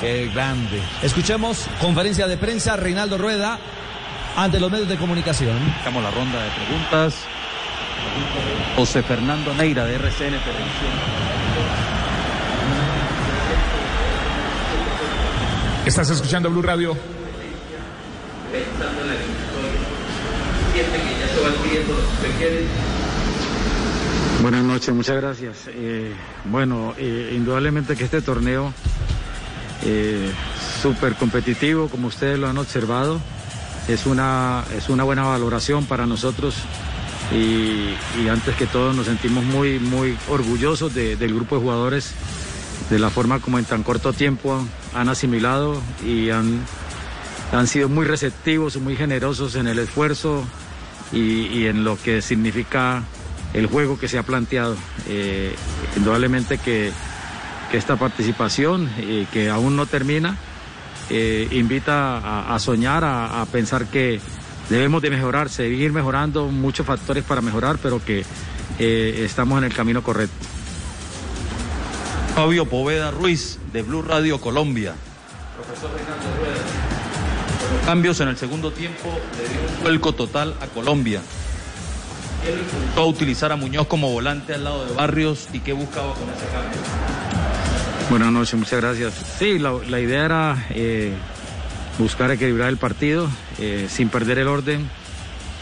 Qué grande. Escuchemos conferencia de prensa Reinaldo Rueda ante los medios de comunicación. Estamos la ronda de preguntas. José Fernando Neira de RCN Televisión. Estás escuchando Blue Radio. Buenas noches, muchas gracias. Eh, bueno, eh, indudablemente que este torneo eh, súper competitivo, como ustedes lo han observado, es una, es una buena valoración para nosotros y, y antes que todo nos sentimos muy, muy orgullosos de- del grupo de jugadores, de la forma como en tan corto tiempo han asimilado y han, han sido muy receptivos, muy generosos en el esfuerzo y, y en lo que significa el juego que se ha planteado. Eh, indudablemente que, esta participación, eh, que aún no termina, eh, invita a, a soñar, a, a pensar que debemos de mejorar, seguir mejorando, muchos factores para mejorar, pero que eh, estamos en el camino correcto. Fabio Poveda Ruiz de Blue Radio Colombia. Cambios en el segundo tiempo le dio un vuelco total a Colombia. Él intentó a utilizar a Muñoz como volante al lado de Barrios y qué buscaba con ese cambio. Buenas noches, muchas gracias. Sí, la, idea era eh, buscar equilibrar el partido eh, sin perder el orden,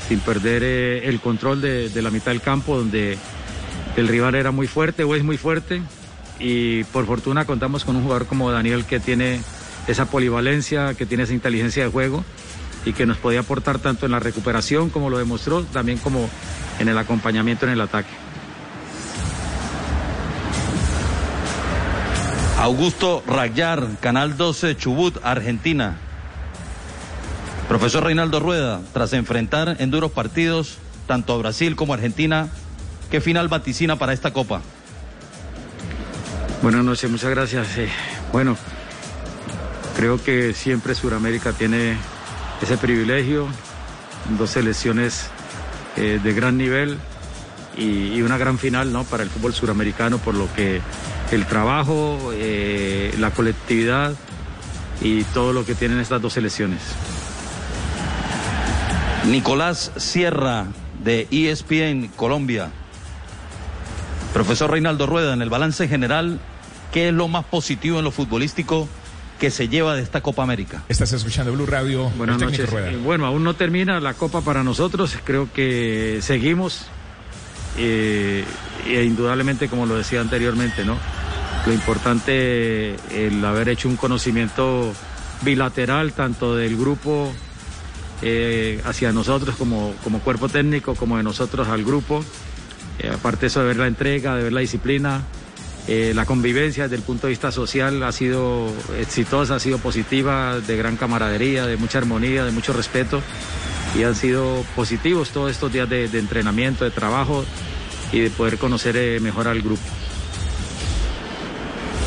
sin perder eh, el control de, de la mitad del campo donde el rival era muy fuerte o es muy fuerte y por fortuna contamos con un jugador como Daniel que tiene esa polivalencia, que tiene esa inteligencia de juego y que nos podía aportar tanto en la recuperación como lo demostró, también como en el acompañamiento en el ataque. Augusto Rayar, Canal 12, Chubut, Argentina. Profesor Reinaldo Rueda, tras enfrentar en duros partidos tanto a Brasil como a Argentina, ¿qué final vaticina para esta Copa? Buenas noches, muchas gracias. Eh, bueno, creo que siempre Sudamérica tiene ese privilegio, dos selecciones eh, de gran nivel y, y una gran final ¿no? para el fútbol suramericano, por lo que el trabajo, eh, la colectividad y todo lo que tienen estas dos selecciones. Nicolás Sierra, de ESPN Colombia. Profesor Reinaldo Rueda, en el balance general, ¿qué es lo más positivo en lo futbolístico que se lleva de esta Copa América? Estás escuchando Blue Radio. Buenas noches. Rueda. Eh, Bueno, aún no termina la Copa para nosotros. Creo que seguimos. Eh, e indudablemente, como lo decía anteriormente, ¿no? Lo importante, el haber hecho un conocimiento bilateral, tanto del grupo eh, hacia nosotros como, como cuerpo técnico, como de nosotros al grupo. Eh, aparte eso, de ver la entrega, de ver la disciplina, eh, la convivencia desde el punto de vista social ha sido exitosa, ha sido positiva, de gran camaradería, de mucha armonía, de mucho respeto y han sido positivos todos estos días de, entrenamiento, de trabajo y de poder conocer eh, mejor al grupo.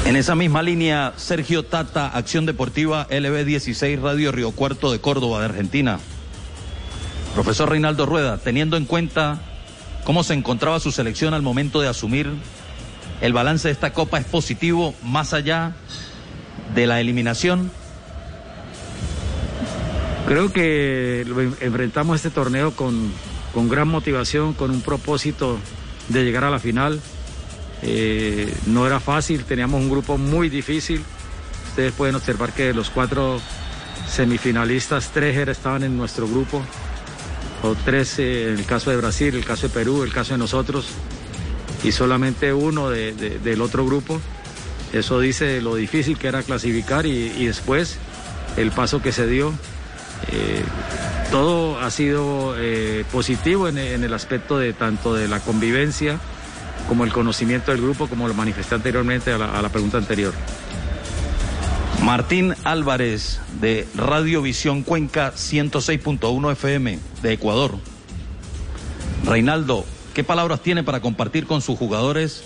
En esa misma línea, Sergio Tata, Acción Deportiva LB16 Radio Río Cuarto de Córdoba, de Argentina. Profesor Reinaldo Rueda, teniendo en cuenta cómo se encontraba su selección al momento de asumir, el balance de esta Copa es positivo más allá de la eliminación. Creo que enfrentamos este torneo con, con gran motivación, con un propósito de llegar a la final. Eh, no era fácil, teníamos un grupo muy difícil. Ustedes pueden observar que los cuatro semifinalistas, tres estaban en nuestro grupo, o tres eh, en el caso de Brasil, el caso de Perú, el caso de nosotros, y solamente uno de- de- del otro grupo. Eso dice lo difícil que era clasificar y después el paso que se dio. Eh, todo ha sido eh, positivo en, el aspecto de tanto de la convivencia como el conocimiento del grupo, como lo manifesté anteriormente a la, a la pregunta anterior. Martín Álvarez, de Radio Visión Cuenca 106.1 FM, de Ecuador. Reinaldo, ¿qué palabras tiene para compartir con sus jugadores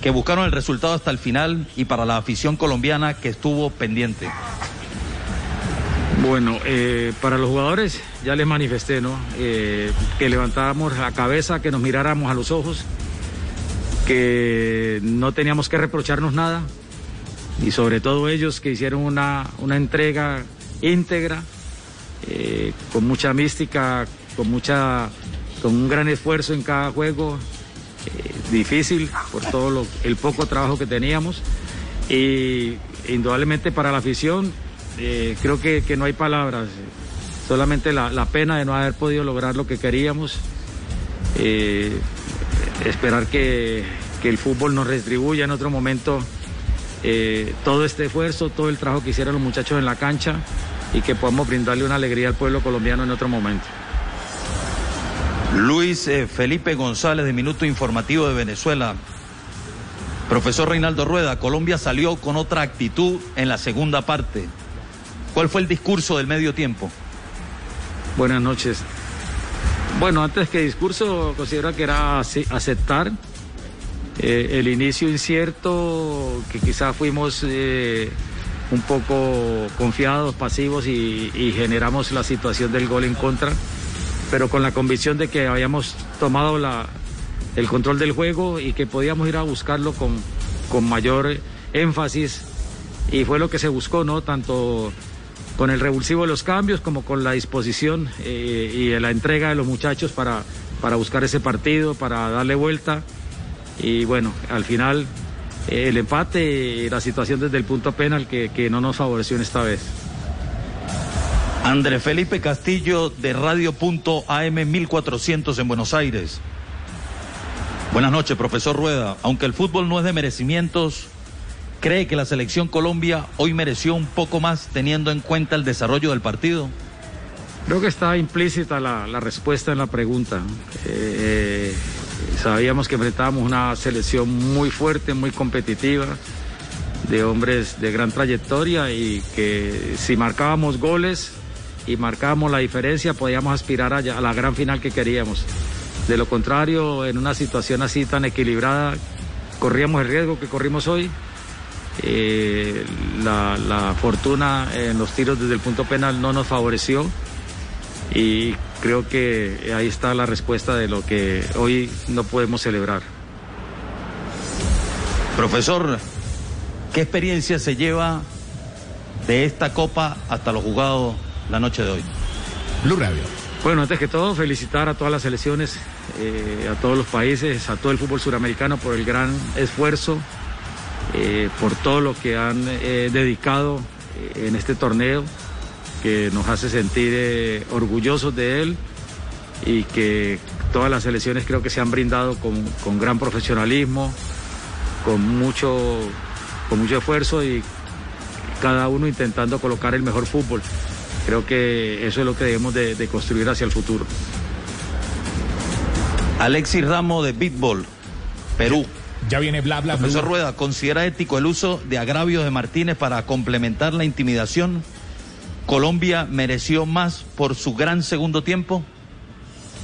que buscaron el resultado hasta el final y para la afición colombiana que estuvo pendiente? Bueno, eh, para los jugadores ya les manifesté, ¿no? Eh, que levantáramos la cabeza, que nos miráramos a los ojos, que no teníamos que reprocharnos nada, y sobre todo ellos que hicieron una, una entrega íntegra, eh, con mucha mística, con, mucha, con un gran esfuerzo en cada juego, difícil por todo lo, el poco trabajo que teníamos. Y indudablemente para la afición, eh, creo que, que, no hay palabras, solamente la, la, pena de no haber podido lograr lo que queríamos. esperar que, que el fútbol nos retribuya en otro momento eh, todo este esfuerzo, todo el trabajo que hicieron los muchachos en la cancha y que podamos brindarle una alegría al pueblo colombiano en otro momento. Luis eh, Felipe González de Minuto Informativo de Venezuela. Profesor Reinaldo Rueda, Colombia salió con otra actitud en la segunda parte. ¿Cuál fue el discurso del medio tiempo? Buenas noches. Bueno, antes que discurso, considero que era aceptar eh, el inicio incierto, que quizás fuimos eh, un poco confiados, pasivos y, y, generamos la situación del gol en contra, pero con la convicción de que habíamos tomado la, el control del juego y que podíamos ir a buscarlo con, con mayor énfasis y fue lo que se buscó, ¿no? Tanto con el revulsivo de los cambios como con la disposición eh, y la entrega de los muchachos para, para buscar ese partido, para darle vuelta y bueno, al final eh, el empate la situación desde el punto penal que, que no nos favoreció en esta vez. André Felipe Castillo de Radio Punto AM 1400 en Buenos Aires. Buenas noches, profesor Rueda. Aunque el fútbol no es de merecimientos, ¿cree que la selección Colombia hoy mereció un poco más teniendo en cuenta el desarrollo del partido? Creo que está implícita la, respuesta en la pregunta. Eh, Sabíamos que enfrentábamos una selección muy fuerte, muy competitiva, de hombres de gran trayectoria y que si marcábamos goles y marcábamos la diferencia podíamos aspirar a, la gran final que queríamos. De lo contrario, en una situación así tan equilibrada, corríamos el riesgo que corrimos hoy. Eh, la, la fortuna en los tiros desde el punto penal no nos favoreció y creo que ahí está la respuesta de lo que hoy no podemos celebrar. Profesor, ¿qué experiencia se lleva de esta copa hasta los jugados la noche de hoy? Blue Radio. Bueno, antes que todo, felicitar a todas las selecciones, eh, a todos los países, a todo el fútbol suramericano por el gran esfuerzo, eh, por todo lo que han eh, dedicado eh, en este torneo que nos hace sentir orgullosos de él y que todas las selecciones creo que se han brindado con, con gran profesionalismo, con mucho, con mucho esfuerzo y cada uno intentando colocar el mejor fútbol. Creo que eso es lo que debemos de, de construir hacia el futuro. Alexis Ramos de Bitball, Perú. Ya viene bla bla. Profesor Rueda, ¿considera ético el uso de agravios de Martínez para complementar la intimidación? ¿Colombia mereció más por su gran segundo tiempo?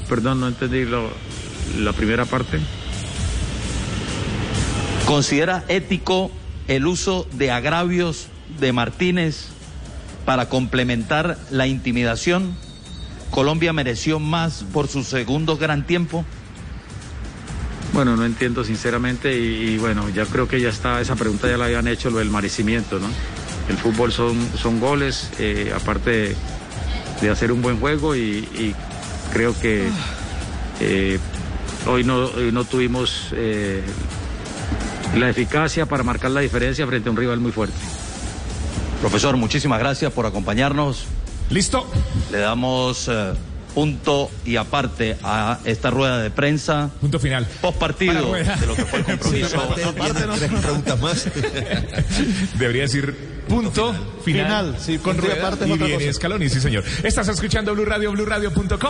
Perdón, no entendí lo, la primera parte. ¿Considera ético el uso de agravios de Martínez para complementar la intimidación? ¿Colombia mereció más por su segundo gran tiempo? Bueno, no entiendo sinceramente y, y, bueno, ya creo que ya está, esa pregunta ya la habían hecho, lo del merecimiento, ¿no? El fútbol son, son goles, eh, aparte de, de, hacer un buen juego y, y creo que eh, hoy, no, hoy no tuvimos eh, la eficacia para marcar la diferencia frente a un rival muy fuerte. Profesor, muchísimas gracias por acompañarnos. Listo. Le damos eh, punto y aparte a esta rueda de prensa. Punto final. Post partido de lo que fue el compromiso. Sí, aparte, aparte no. Tres preguntas más. Debería decir punto final. final sí, con rueda aparte y es otra cosa. Sí señor. Estás escuchando Blue Radio, BlueRadio.com.